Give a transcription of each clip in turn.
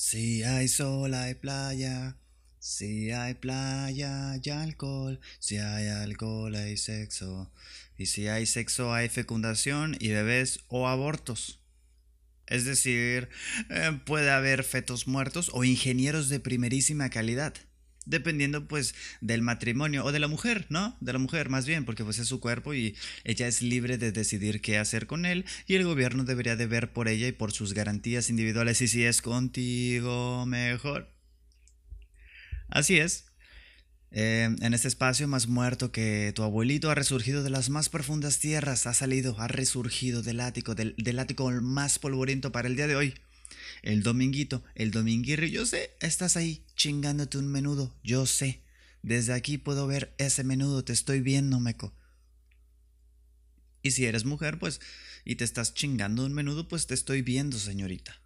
Si hay sol hay playa, si hay playa hay alcohol, si hay alcohol hay sexo, y si hay sexo hay fecundación y bebés o abortos. Es decir, eh, puede haber fetos muertos o ingenieros de primerísima calidad dependiendo pues del matrimonio o de la mujer, ¿no? De la mujer más bien, porque pues es su cuerpo y ella es libre de decidir qué hacer con él y el gobierno debería de ver por ella y por sus garantías individuales y si es contigo mejor. Así es. Eh, en este espacio más muerto que tu abuelito ha resurgido de las más profundas tierras, ha salido, ha resurgido del ático, del, del ático más polvoriento para el día de hoy el dominguito, el dominguirri, yo sé, estás ahí chingándote un menudo, yo sé. Desde aquí puedo ver ese menudo, te estoy viendo, meco. Y si eres mujer, pues, y te estás chingando un menudo, pues te estoy viendo, señorita.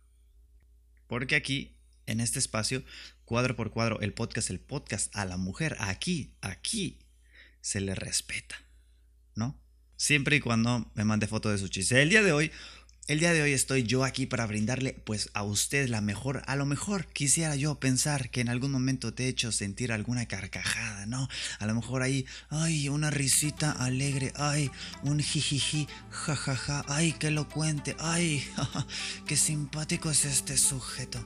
Porque aquí, en este espacio, cuadro por cuadro, el podcast, el podcast a la mujer, aquí, aquí, se le respeta, ¿no? Siempre y cuando me mande foto de su chiste. El día de hoy el día de hoy estoy yo aquí para brindarle pues a usted la mejor, a lo mejor quisiera yo pensar que en algún momento te he hecho sentir alguna carcajada, ¿no? A lo mejor ahí, ay, una risita alegre, ay, un jijiji, jajaja, ay, qué elocuente, ay, qué simpático es este sujeto.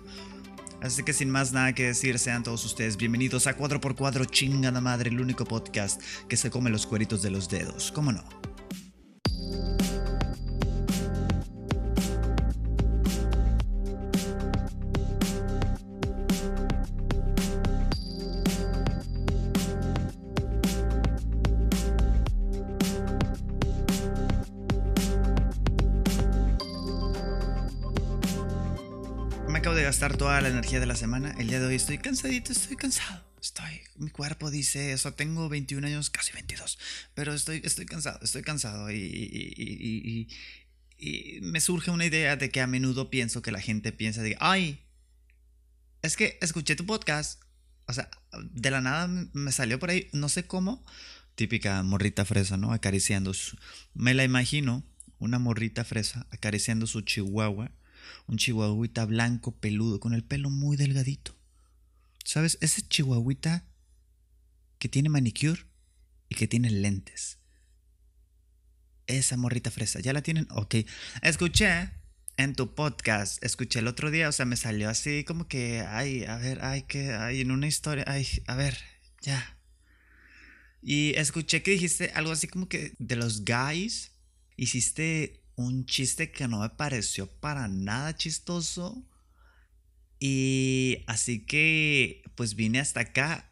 Así que sin más nada que decir, sean todos ustedes bienvenidos a 4x4 Chingada Madre, el único podcast que se come los cueritos de los dedos, ¿cómo no? Toda la energía de la semana. El día de hoy estoy cansadito, estoy cansado. Estoy, mi cuerpo dice eso. Tengo 21 años, casi 22. Pero estoy, estoy cansado, estoy cansado. Y, y, me surge una idea de que a menudo pienso que la gente piensa de, ay, es que escuché tu podcast. O sea, de la nada me salió por ahí, no sé cómo. Típica morrita fresa, ¿no? Acariciando su... Me la imagino, una morrita fresa acariciando su chihuahua un chihuahuita blanco, peludo, con el pelo muy delgadito. ¿Sabes? Ese chihuahuita que tiene manicure y que tiene lentes. Esa morrita fresa, ¿ya la tienen? Ok. Escuché en tu podcast, escuché el otro día, o sea, me salió así como que, ay, a ver, ay, que, ay, en una historia, ay, a ver, ya. Y escuché que dijiste algo así como que de los guys, hiciste un chiste que no me pareció para nada chistoso. Y así que, pues vine hasta acá.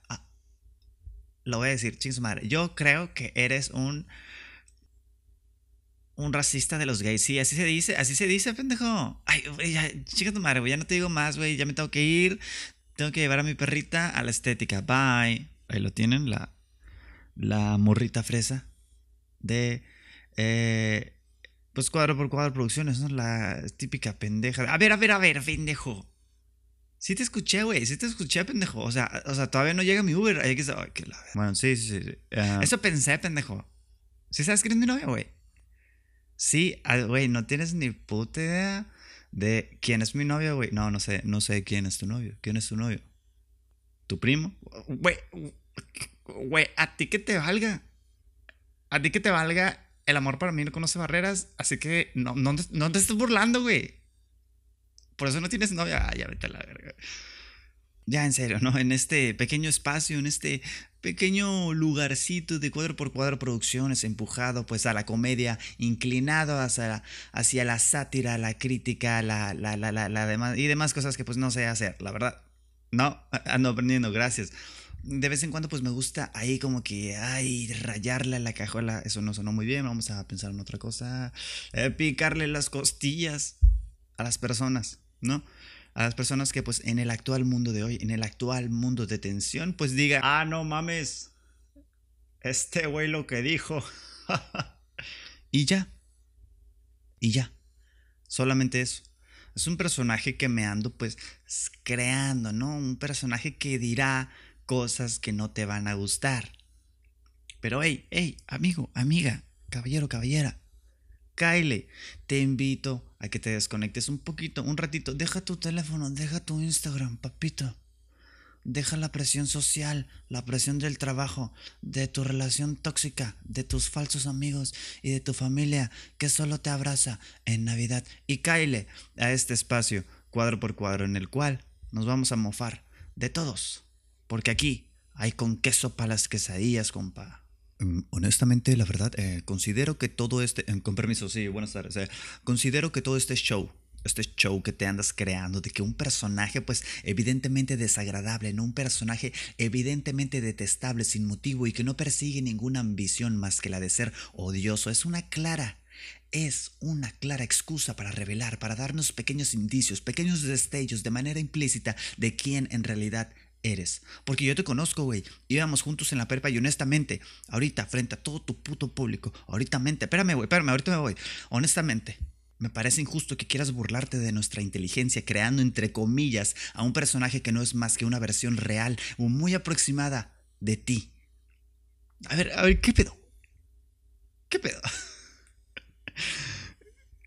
lo voy a decir, ching madre. Yo creo que eres un. Un racista de los gays. Sí, así se dice, así se dice, pendejo. Ay, ya, chica tu madre, güey. Ya no te digo más, güey. Ya me tengo que ir. Tengo que llevar a mi perrita a la estética. Bye. Ahí lo tienen, la. La morrita fresa. De. Eh, pues cuadro por cuadro producciones, ¿no? La típica pendeja. A ver, a ver, a ver, pendejo. Sí te escuché, güey. Sí te escuché, pendejo. O sea, o sea todavía no llega mi Uber. Hay que Bueno, sí, sí, sí. Eso pensé, pendejo. ¿Sí sabes quién es mi novia, güey? Sí, ah, güey, no tienes ni puta idea de quién es mi novia, güey. No, no sé, no sé quién es tu novio. ¿Quién es tu novio? ¿Tu primo? Güey, güey, a ti que te valga. A ti que te valga el amor para mí no conoce barreras, así que no, no, no te estés burlando, güey. Por eso no tienes novia. ya vete a la verga. Ya, en serio, ¿no? En este pequeño espacio, en este pequeño lugarcito de cuadro por cuadro producciones, empujado pues a la comedia, inclinado hacia la, la sátira, la crítica, la, la, la, la, demás, y demás cosas que pues no sé hacer, la verdad. No, ando aprendiendo, gracias de vez en cuando pues me gusta ahí como que, ay, rayarle la cajuela, eso no sonó muy bien, vamos a pensar en otra cosa, eh, picarle las costillas a las personas, ¿no? A las personas que pues en el actual mundo de hoy, en el actual mundo de tensión, pues diga, ah, no mames, este güey lo que dijo. y ya, y ya, solamente eso. Es un personaje que me ando pues creando, ¿no? Un personaje que dirá cosas que no te van a gustar. Pero hey, hey, amigo, amiga, caballero, caballera, Kyle, te invito a que te desconectes un poquito, un ratito. Deja tu teléfono, deja tu Instagram, papito. Deja la presión social, la presión del trabajo, de tu relación tóxica, de tus falsos amigos y de tu familia que solo te abraza en Navidad. Y Kyle a este espacio, cuadro por cuadro, en el cual nos vamos a mofar de todos. Porque aquí hay con queso para las quesadillas, compa. Mm, honestamente, la verdad, eh, considero que todo este, eh, con permiso, sí, buenas tardes, eh, considero que todo este show, este show que te andas creando, de que un personaje, pues evidentemente desagradable, no un personaje evidentemente detestable, sin motivo y que no persigue ninguna ambición más que la de ser odioso, es una clara es una clara excusa para revelar, para darnos pequeños indicios, pequeños destellos de manera implícita de quién en realidad eres. Porque yo te conozco, güey. Íbamos juntos en la perpa y honestamente, ahorita, frente a todo tu puto público, ahorita, mente, espérame, güey, espérame, ahorita me voy. Honestamente, me parece injusto que quieras burlarte de nuestra inteligencia creando, entre comillas, a un personaje que no es más que una versión real o muy aproximada de ti. A ver, a ver, ¿qué pedo? ¿Qué pedo?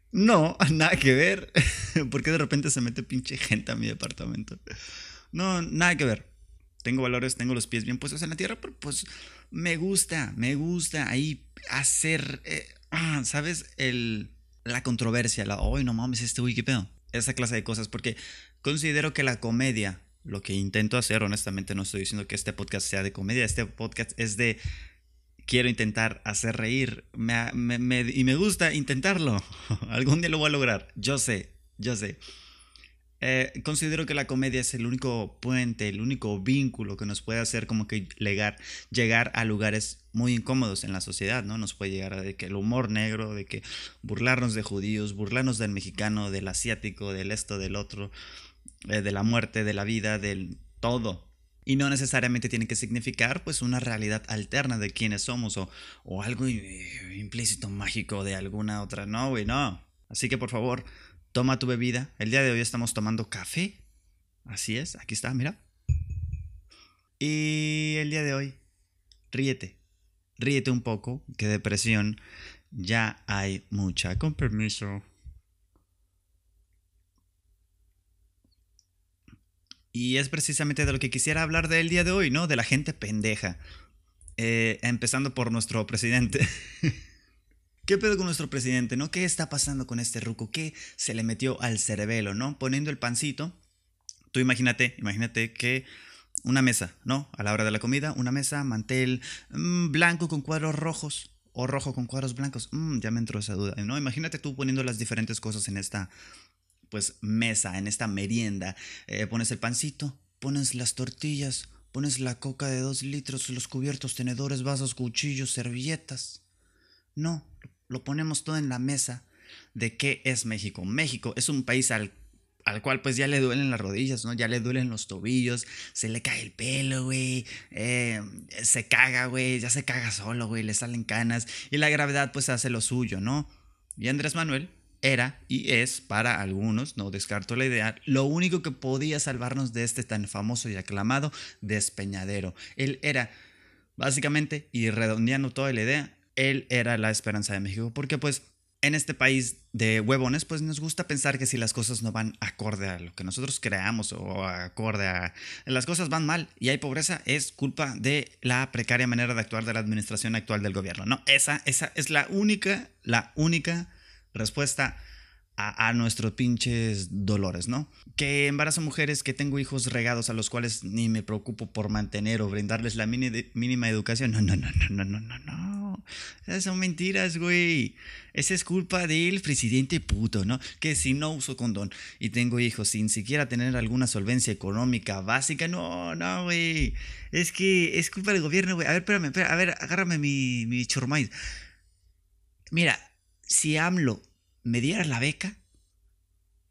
No, nada que ver. ¿Por qué de repente se mete pinche gente a mi departamento? No, nada que ver. Tengo valores, tengo los pies bien puestos en la tierra, pero pues me gusta, me gusta ahí hacer, eh, ah, ¿sabes? El, la controversia, la, hoy no mames, este pedo. Esa clase de cosas, porque considero que la comedia, lo que intento hacer, honestamente no estoy diciendo que este podcast sea de comedia, este podcast es de quiero intentar hacer reír y me gusta intentarlo. Algún día lo voy a lograr, yo sé, yo sé. Eh, considero que la comedia es el único puente, el único vínculo que nos puede hacer como que llegar, llegar a lugares muy incómodos en la sociedad, ¿no? Nos puede llegar a de que el humor negro, de que burlarnos de judíos, burlarnos del mexicano, del asiático, del esto, del otro, eh, de la muerte, de la vida, del todo. Y no necesariamente tiene que significar pues una realidad alterna de quiénes somos o, o algo implícito mágico de alguna otra. No, güey, no. Así que por favor, Toma tu bebida. El día de hoy estamos tomando café. Así es, aquí está, mira. Y el día de hoy, ríete. Ríete un poco, que depresión ya hay mucha. Con permiso. Y es precisamente de lo que quisiera hablar del día de hoy, ¿no? De la gente pendeja. Eh, empezando por nuestro presidente. ¿Qué pedo con nuestro presidente, no? ¿Qué está pasando con este ruco? ¿Qué se le metió al cerebelo, no? Poniendo el pancito. Tú imagínate, imagínate que una mesa, ¿no? A la hora de la comida, una mesa, mantel mm, blanco con cuadros rojos o rojo con cuadros blancos. Mm, ya me entró esa duda, ¿no? Imagínate tú poniendo las diferentes cosas en esta, pues, mesa, en esta merienda. Eh, pones el pancito, pones las tortillas, pones la coca de dos litros, los cubiertos, tenedores, vasos, cuchillos, servilletas. No, lo ponemos todo en la mesa de qué es México. México es un país al, al cual pues ya le duelen las rodillas, ¿no? Ya le duelen los tobillos, se le cae el pelo, güey, eh, se caga, güey, ya se caga solo, güey, le salen canas y la gravedad pues hace lo suyo, ¿no? Y Andrés Manuel era y es para algunos, no descarto la idea, lo único que podía salvarnos de este tan famoso y aclamado despeñadero. Él era básicamente, y redondeando toda la idea, él era la esperanza de México, porque pues en este país de huevones, pues nos gusta pensar que si las cosas no van acorde a lo que nosotros creamos o acorde a... Las cosas van mal y hay pobreza, es culpa de la precaria manera de actuar de la administración actual del gobierno. No, esa, esa es la única, la única respuesta a, nuestros pinches dolores, ¿no? Que embarazo mujeres, que tengo hijos regados a los cuales ni me preocupo por mantener o brindarles la mínima educación. No, no, no, no, no, no, no. Esas son mentiras, güey. Esa es culpa del presidente puto, ¿no? Que si no uso condón y tengo hijos sin siquiera tener alguna solvencia económica básica, no, no, güey. Es que es culpa del gobierno, güey. A ver, espérame, espérame, a ver, agárrame mi, mi chormais. Mira, si AMLO me diera la beca,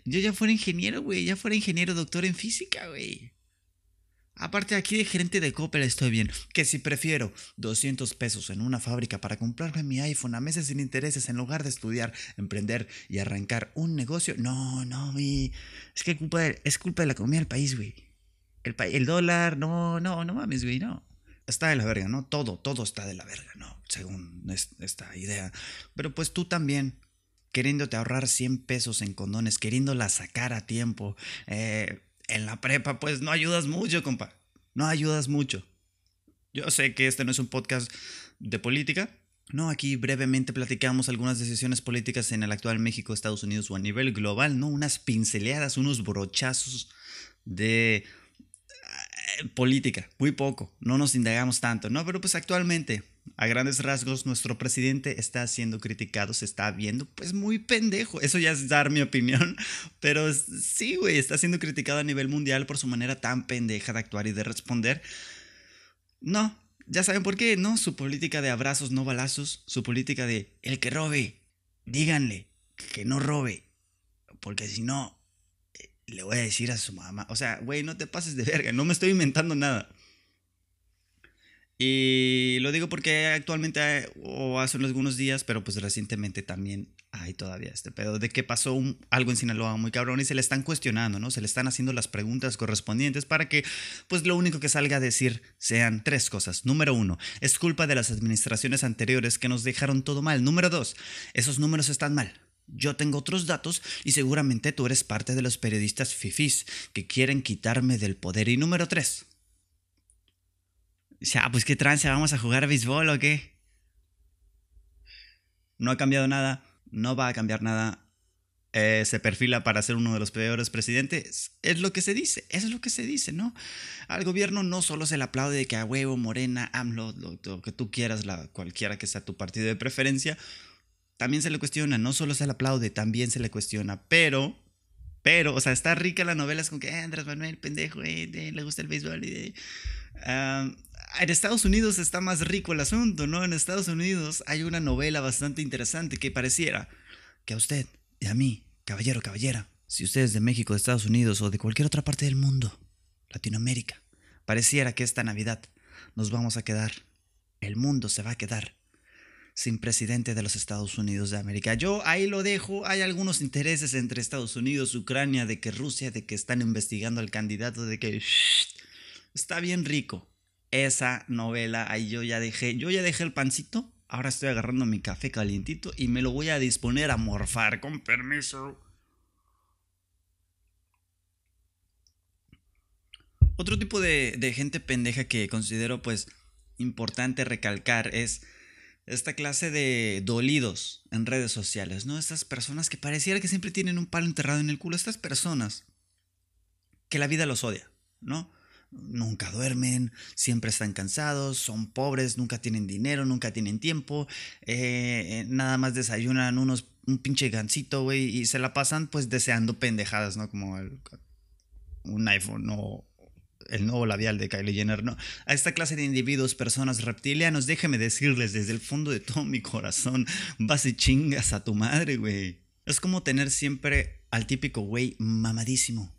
yo ya fuera ingeniero, güey. Ya fuera ingeniero doctor en física, güey. Aparte aquí de gerente de Coppel estoy bien. Que si prefiero 200 pesos en una fábrica para comprarme mi iPhone a meses sin intereses en lugar de estudiar, emprender y arrancar un negocio. No, no, güey. Es que es culpa de la economía del país, güey. El, el dólar, no, no, no mames, güey, no. Está de la verga, ¿no? Todo, todo está de la verga, ¿no? Según esta idea. Pero pues tú también queriéndote ahorrar 100 pesos en condones, queriéndola sacar a tiempo. Eh, en la prepa, pues no ayudas mucho, compa. No ayudas mucho. Yo sé que este no es un podcast de política. No, aquí brevemente platicamos algunas decisiones políticas en el actual México, Estados Unidos o a nivel global, ¿no? Unas pinceleadas, unos brochazos de política, muy poco, no nos indagamos tanto, ¿no? Pero pues actualmente, a grandes rasgos, nuestro presidente está siendo criticado, se está viendo pues muy pendejo, eso ya es dar mi opinión, pero sí, güey, está siendo criticado a nivel mundial por su manera tan pendeja de actuar y de responder. No, ya saben por qué, ¿no? Su política de abrazos, no balazos, su política de el que robe, díganle que no robe, porque si no, le voy a decir a su mamá. O sea, güey, no te pases de verga, no me estoy inventando nada. Y lo digo porque actualmente, o hace algunos días, pero pues recientemente también hay todavía este pedo de que pasó algo en Sinaloa muy cabrón y se le están cuestionando, ¿no? Se le están haciendo las preguntas correspondientes para que, pues lo único que salga a decir sean tres cosas. Número uno, es culpa de las administraciones anteriores que nos dejaron todo mal. Número dos, esos números están mal. Yo tengo otros datos y seguramente tú eres parte de los periodistas fifís que quieren quitarme del poder. Y número tres. Ya, pues qué trance, vamos a jugar a béisbol o qué. No ha cambiado nada, no va a cambiar nada. Eh, se perfila para ser uno de los peores presidentes. Es lo que se dice, es lo que se dice, ¿no? Al gobierno no solo se le aplaude de que a huevo, Morena, AMLO, lo, que tú quieras, la, cualquiera que sea tu partido de preferencia, también se le cuestiona, no solo se le aplaude, también se le cuestiona, pero, pero, o sea, está rica la novela, es como que, eh, Andrés Manuel, pendejo, eh, le gusta el béisbol. En Estados Unidos está más rico el asunto, ¿no? En Estados Unidos hay una novela bastante interesante que pareciera que a usted y a mí, caballero, caballera, si usted es de México, de Estados Unidos o de cualquier otra parte del mundo, Latinoamérica, pareciera que esta Navidad nos vamos a quedar, el mundo se va a quedar sin presidente de los Estados Unidos de América. Yo ahí lo dejo, hay algunos intereses entre Estados Unidos, Ucrania, de que Rusia, de que están investigando al candidato, de que está bien rico. Esa novela, ahí yo ya dejé, yo ya dejé el pancito, ahora estoy agarrando mi café calientito y me lo voy a disponer a morfar, con permiso. Otro tipo de, de gente pendeja que considero pues importante recalcar es esta clase de dolidos en redes sociales, ¿no? Estas personas que pareciera que siempre tienen un palo enterrado en el culo, estas personas que la vida los odia, ¿no? Nunca duermen, siempre están cansados, son pobres, nunca tienen dinero, nunca tienen tiempo, eh, nada más desayunan unos, un pinche gancito, güey, y se la pasan pues deseando pendejadas, ¿no? Como un iPhone o el nuevo labial de Kylie Jenner, no. A esta clase de individuos, personas reptilianos, déjeme decirles desde el fondo de todo mi corazón, vas y chingas a tu madre, güey. Es como tener siempre al típico güey mamadísimo.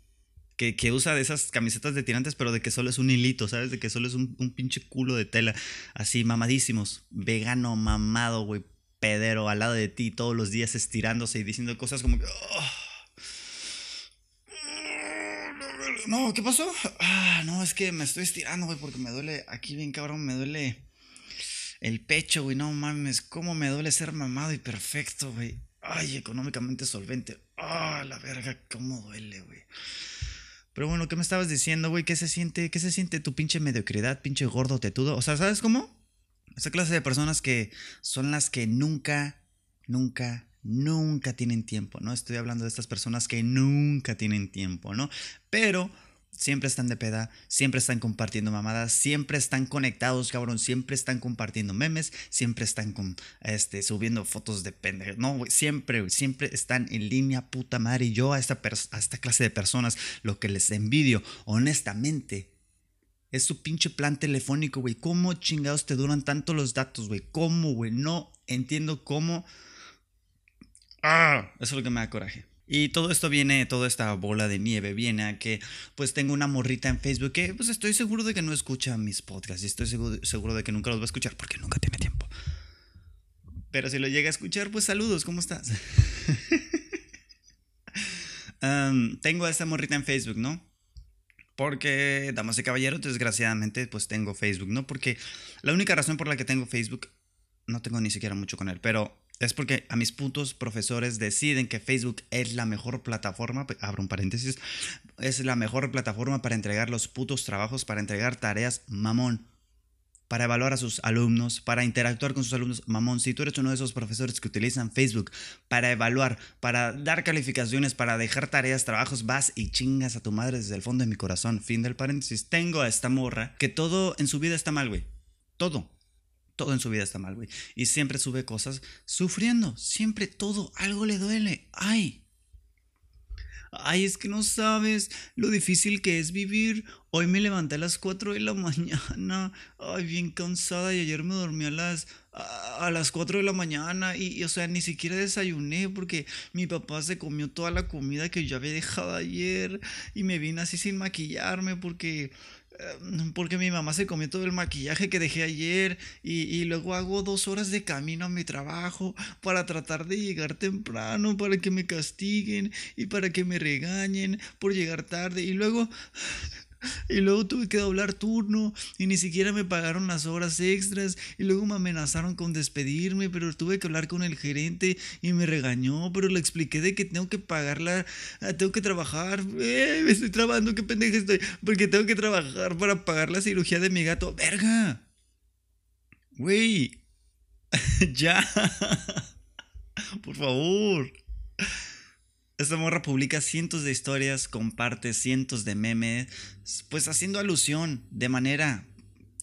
Que, que, usa de esas camisetas de tirantes, pero de que solo es un hilito, ¿sabes? De que solo es un, un pinche culo de tela. Así, mamadísimos. Vegano, mamado, güey. Pedero al lado de ti todos los días estirándose y diciendo cosas como que... Oh, no, ¿qué pasó? Ah, no, es que me estoy estirando, güey, porque me duele, aquí bien cabrón, me duele el pecho, güey, no mames, cómo me duele ser mamado y perfecto, güey. Ay, económicamente solvente. Ah, la verga, cómo duele, güey. Pero bueno, ¿qué me estabas diciendo, güey? ¿Qué se siente? ¿Qué se siente tu pinche mediocridad, pinche gordo tetudo? O sea, ¿sabes cómo? Esa clase de personas que son las que nunca, nunca, nunca tienen tiempo, ¿no? Estoy hablando de estas personas que nunca tienen tiempo, ¿no? Pero siempre están de peda, siempre están compartiendo mamadas, siempre están conectados, cabrón, siempre están compartiendo memes, siempre están con, este, subiendo fotos de pendejo, no, siempre, siempre están en línea, puta madre, y yo a esta, a esta clase de personas lo que les envidio, honestamente, es su pinche plan telefónico, güey, ¿cómo chingados te duran tanto los datos, güey? ¿Cómo, güey? No entiendo cómo Ah, eso es lo que me da coraje. Y todo esto viene, toda esta bola de nieve viene a que pues tengo una morrita en Facebook que pues estoy seguro de que no escucha mis podcasts y estoy seguro, de que nunca los va a escuchar porque nunca tiene tiempo. Pero si lo llega a escuchar, pues saludos, ¿cómo estás? tengo a esta morrita en Facebook, ¿no? Porque, damas y caballeros, desgraciadamente, pues tengo Facebook, ¿no? Porque la única razón por la que tengo Facebook, no tengo ni siquiera mucho con él, pero es porque a mis putos profesores deciden que Facebook es la mejor plataforma, abro un paréntesis, es la mejor plataforma para entregar los putos trabajos, para entregar tareas, mamón, para evaluar a sus alumnos, para interactuar con sus alumnos, mamón, si tú eres uno de esos profesores que utilizan Facebook para evaluar, para dar calificaciones, para dejar tareas, trabajos, vas y chingas a tu madre desde el fondo de mi corazón, fin del paréntesis, tengo a esta morra que todo en su vida está mal, güey, todo todo en su vida está mal, güey. Y siempre sube cosas sufriendo. Siempre todo, algo le duele. Ay. Ay, es que no sabes lo difícil que es vivir. Hoy me levanté a las 4 de la mañana. Ay, bien cansada. Y ayer me dormí a las, a, las 4 de la mañana. Y, o sea, ni siquiera desayuné porque mi papá se comió toda la comida que yo había dejado ayer. Y me vine así sin maquillarme porque porque mi mamá se comió todo el maquillaje que dejé ayer y, luego hago dos horas de camino a mi trabajo para tratar de llegar temprano, para que me castiguen y para que me regañen por llegar tarde. Y luego y luego tuve que doblar turno y ni siquiera me pagaron las horas extras y luego me amenazaron con despedirme, pero tuve que hablar con el gerente y me regañó, pero le expliqué de que tengo que pagarla, ah, tengo que trabajar, eh, me estoy trabajando, qué pendeja estoy, porque tengo que trabajar para pagar la cirugía de mi gato, verga. Güey, ya, por favor. Esta morra publica cientos de historias, comparte cientos de memes, pues haciendo alusión de manera,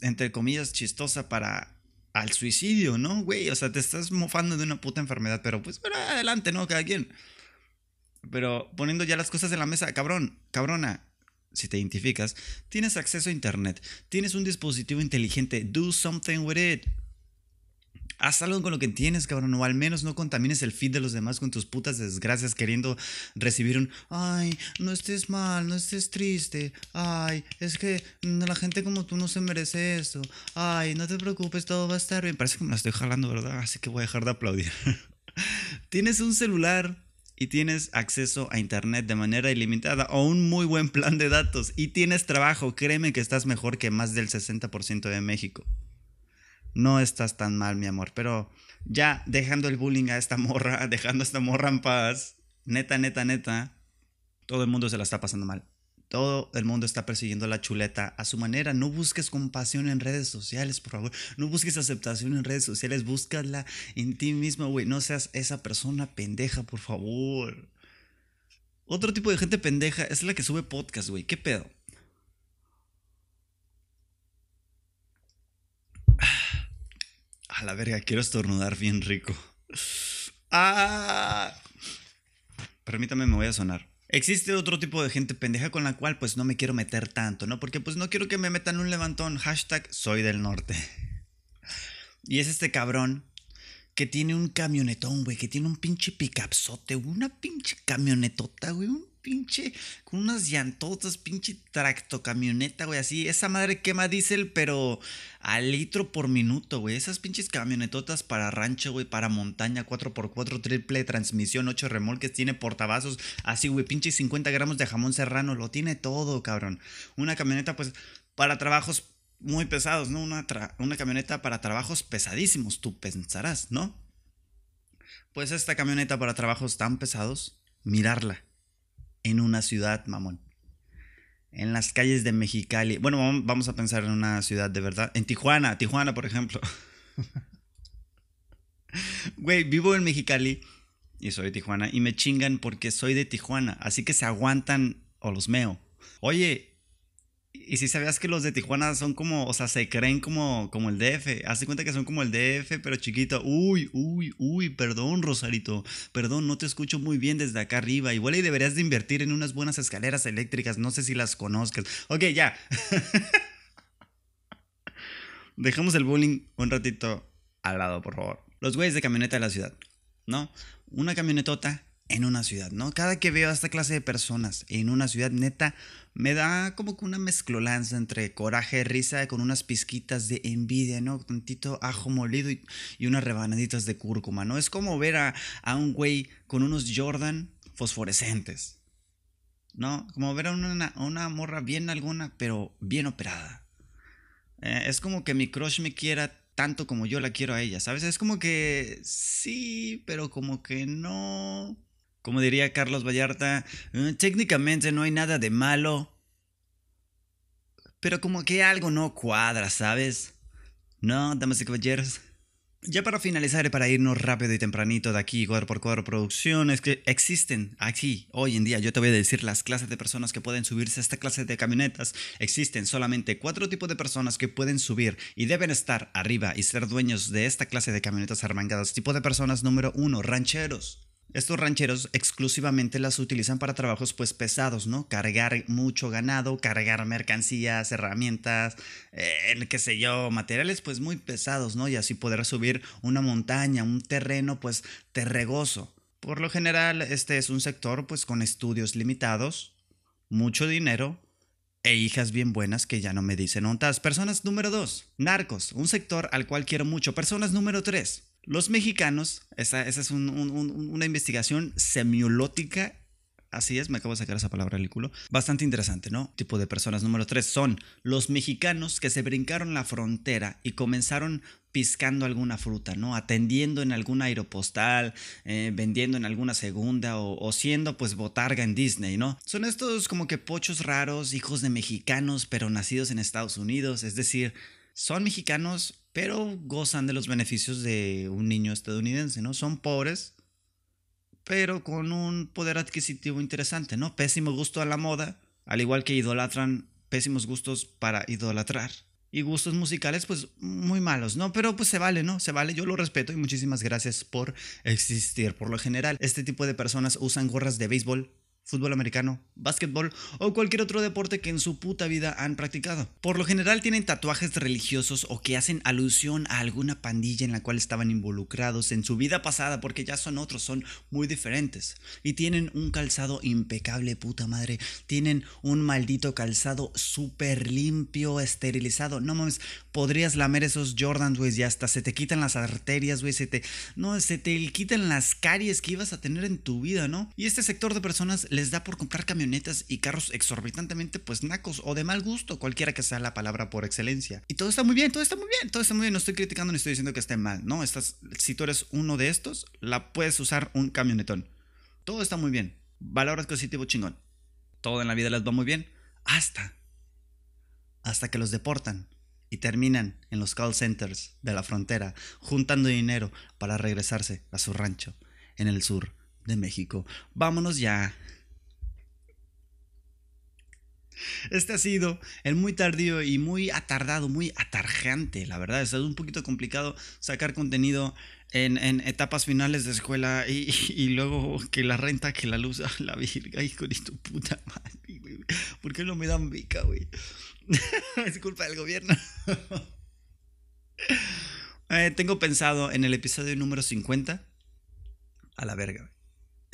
entre comillas, chistosa para al suicidio, ¿no? Güey, o sea, te estás mofando de una puta enfermedad, pero pues, pero adelante, ¿no? Cada quien. Pero poniendo ya las cosas en la mesa, cabrón, cabrona, si te identificas, tienes acceso a internet, tienes un dispositivo inteligente, do something with it. Haz algo con lo que tienes, cabrón, o al menos no contamines el feed de los demás con tus putas desgracias queriendo recibir un, ay, no estés mal, no estés triste, ay, es que la gente como tú no se merece eso, ay, no te preocupes, todo va a estar bien. Parece que me la estoy jalando, ¿verdad? Así que voy a dejar de aplaudir. tienes un celular y tienes acceso a internet de manera ilimitada o un muy buen plan de datos y tienes trabajo, créeme que estás mejor que más del 60% de México no estás tan mal, mi amor. Pero ya dejando el bullying a esta morra, dejando a esta morra en paz, neta, neta, neta, todo el mundo se la está pasando mal. Todo el mundo está persiguiendo la chuleta a su manera. No busques compasión en redes sociales, por favor. No busques aceptación en redes sociales. Búscala en ti mismo, güey. No seas esa persona pendeja, por favor. Otro tipo de gente pendeja es la que sube podcast, güey. ¿Qué pedo? A la verga, quiero estornudar bien rico. ¡Ah! Permítame, me voy a sonar. Existe otro tipo de gente pendeja con la cual pues no me quiero meter tanto, ¿no? Porque pues no quiero que me metan un levantón. Hashtag soy del norte. Y es este cabrón que tiene un camionetón, güey, que tiene un pinche picapsote, una pinche camionetota, güey, un pinche, con unas llantotas, pinche tractocamioneta, güey, así. Esa madre quema diésel, pero a litro por minuto, güey. Esas pinches camionetotas para rancho, güey, para montaña, 4x4, triple transmisión, 8 remolques, tiene portavasos, así, güey, pinche 50 gramos de jamón serrano, lo tiene todo, cabrón. Una camioneta, pues, para trabajos muy pesados, ¿no? Una, una camioneta para trabajos pesadísimos, tú pensarás, ¿no? Pues esta camioneta para trabajos tan pesados, mirarla en una ciudad, mamón. En las calles de Mexicali. Bueno, vamos a pensar en una ciudad de verdad. En Tijuana, Tijuana, por ejemplo. Güey, vivo en Mexicali y soy de Tijuana y me chingan porque soy de Tijuana. Así que se aguantan o los meo. Oye, y si sabías que los de Tijuana son como, o sea, se creen como, como el DF. Hazte cuenta que son como el DF, pero chiquito. Uy, uy, uy, perdón, Rosarito. Perdón, no te escucho muy bien desde acá arriba. Igual y deberías de invertir en unas buenas escaleras eléctricas. No sé si las conozcas. Ok, ya. Dejamos el bullying un ratito al lado, por favor. Los güeyes de camioneta de la ciudad, ¿no? Una camionetota en una ciudad, ¿no? Cada que veo a esta clase de personas en una ciudad neta, me da como que una mezclolanza entre coraje risa con unas pizquitas de envidia, ¿no? Tantito ajo molido y, unas rebanaditas de cúrcuma, ¿no? Es como ver a, un güey con unos Jordan fosforescentes, ¿no? Como ver a una, una morra bien alguna, pero bien operada. Eh, es como que mi crush me quiera tanto como yo la quiero a ella, ¿sabes? Es como que sí, pero como que no. Como diría Carlos Vallarta, "Eh, técnicamente no hay nada de malo, pero como que algo no cuadra, ¿sabes? No, damas y caballeros. Ya para finalizar y para irnos rápido y tempranito de aquí, cuadro por cuadro producciones, que existen aquí, hoy en día, yo te voy a decir las clases de personas que pueden subirse a esta clase de camionetas. Existen solamente cuatro tipos de personas que pueden subir y deben estar arriba y ser dueños de esta clase de camionetas armangadas. Tipo de personas número uno, rancheros. Estos rancheros exclusivamente las utilizan para trabajos pues pesados, ¿no? Cargar mucho ganado, cargar mercancías, herramientas, eh, qué sé yo, materiales pues muy pesados, ¿no? Y así poder subir una montaña, un terreno pues terregoso. Por lo general este es un sector pues con estudios limitados, mucho dinero e hijas bien buenas que ya no me dicen ontas. Personas número dos, narcos, un sector al cual quiero mucho. Personas número tres, los mexicanos, esa, es un- un- un- una investigación semiológica, así es, me acabo de sacar esa palabra del culo, bastante interesante, ¿no? Tipo de personas número tres son los mexicanos que se brincaron la frontera y comenzaron piscando alguna fruta, ¿no? Atendiendo en algún aeropostal, eh, vendiendo en alguna segunda o siendo pues botarga en Disney, ¿no? Son estos como que pochos raros, hijos de mexicanos, pero nacidos en Estados Unidos, es decir, son mexicanos, pero gozan de los beneficios de un niño estadounidense, ¿no? Son pobres, pero con un poder adquisitivo interesante, ¿no? Pésimo gusto a la moda, al igual que idolatran pésimos gustos para idolatrar. Y gustos musicales, pues muy malos, ¿no? Pero pues se vale, ¿no? Se vale, yo lo respeto y muchísimas gracias por existir. Por lo general, este tipo de personas usan gorras de béisbol, fútbol americano, básquetbol o cualquier otro deporte que en su puta vida han practicado. Por lo general tienen tatuajes religiosos o que hacen alusión a alguna pandilla en la cual estaban involucrados en su vida pasada porque ya son otros, son muy diferentes. Y tienen un calzado impecable, puta madre. Tienen un maldito calzado súper limpio, esterilizado. No mames, podrías lamer esos Jordans, güey, y hasta se te quitan las arterias, güey, se te... No, se te quitan las caries que ibas a tener en tu vida, ¿no? Y este sector de personas les da por comprar camionetas y carros exorbitantemente pues nacos o de mal gusto, cualquiera que sea la palabra por excelencia. Y todo está muy bien, todo está muy bien, todo está muy bien, no estoy criticando ni estoy diciendo que esté mal, ¿no? Estás, si tú eres uno de estos, la puedes usar un camionetón. Todo está muy bien, valor adquisitivo chingón. Todo en la vida les va muy bien, hasta, hasta que los deportan y terminan en los call centers de la frontera juntando dinero para regresarse a su rancho en el sur de México. Vámonos ya. Este ha sido el muy tardío y muy atardado, muy atarjante, la verdad. Es un poquito complicado sacar contenido en, etapas finales de escuela y, y luego que la renta, que la luz, la virga, hijo de tu puta madre, güey. ¿Por qué no me dan beca, güey? es culpa del gobierno. Eh, tengo pensado en el episodio número 50. A la verga, güey.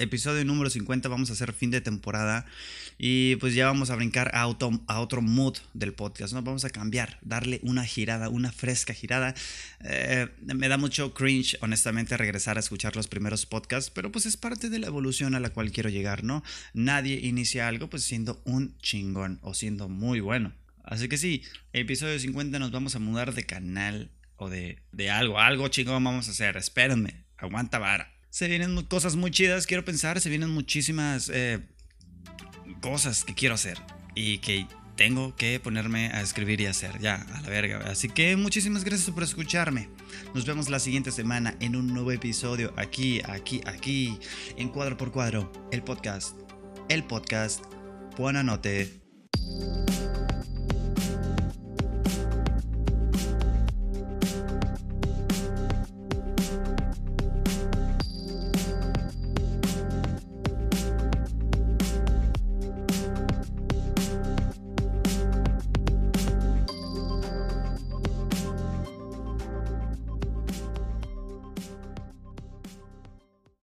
Episodio número 50, vamos a hacer fin de temporada y pues ya vamos a brincar a, otro mood del podcast, ¿no? Vamos a cambiar, darle una girada, una fresca girada. Eh, me da mucho cringe, honestamente, regresar a escuchar los primeros podcasts, pero pues es parte de la evolución a la cual quiero llegar, ¿no? Nadie inicia algo pues siendo un chingón o siendo muy bueno. Así que sí, episodio 50 nos vamos a mudar de canal o de, de algo, algo chingón vamos a hacer, espérenme, aguanta vara. Se vienen cosas muy chidas, quiero pensar, se vienen muchísimas eh, cosas que quiero hacer y que tengo que ponerme a escribir y hacer, ya, a la verga. Así que muchísimas gracias por escucharme. Nos vemos la siguiente semana en un nuevo episodio aquí, aquí, aquí, en Cuadro por Cuadro, el podcast, el podcast. Buena noche.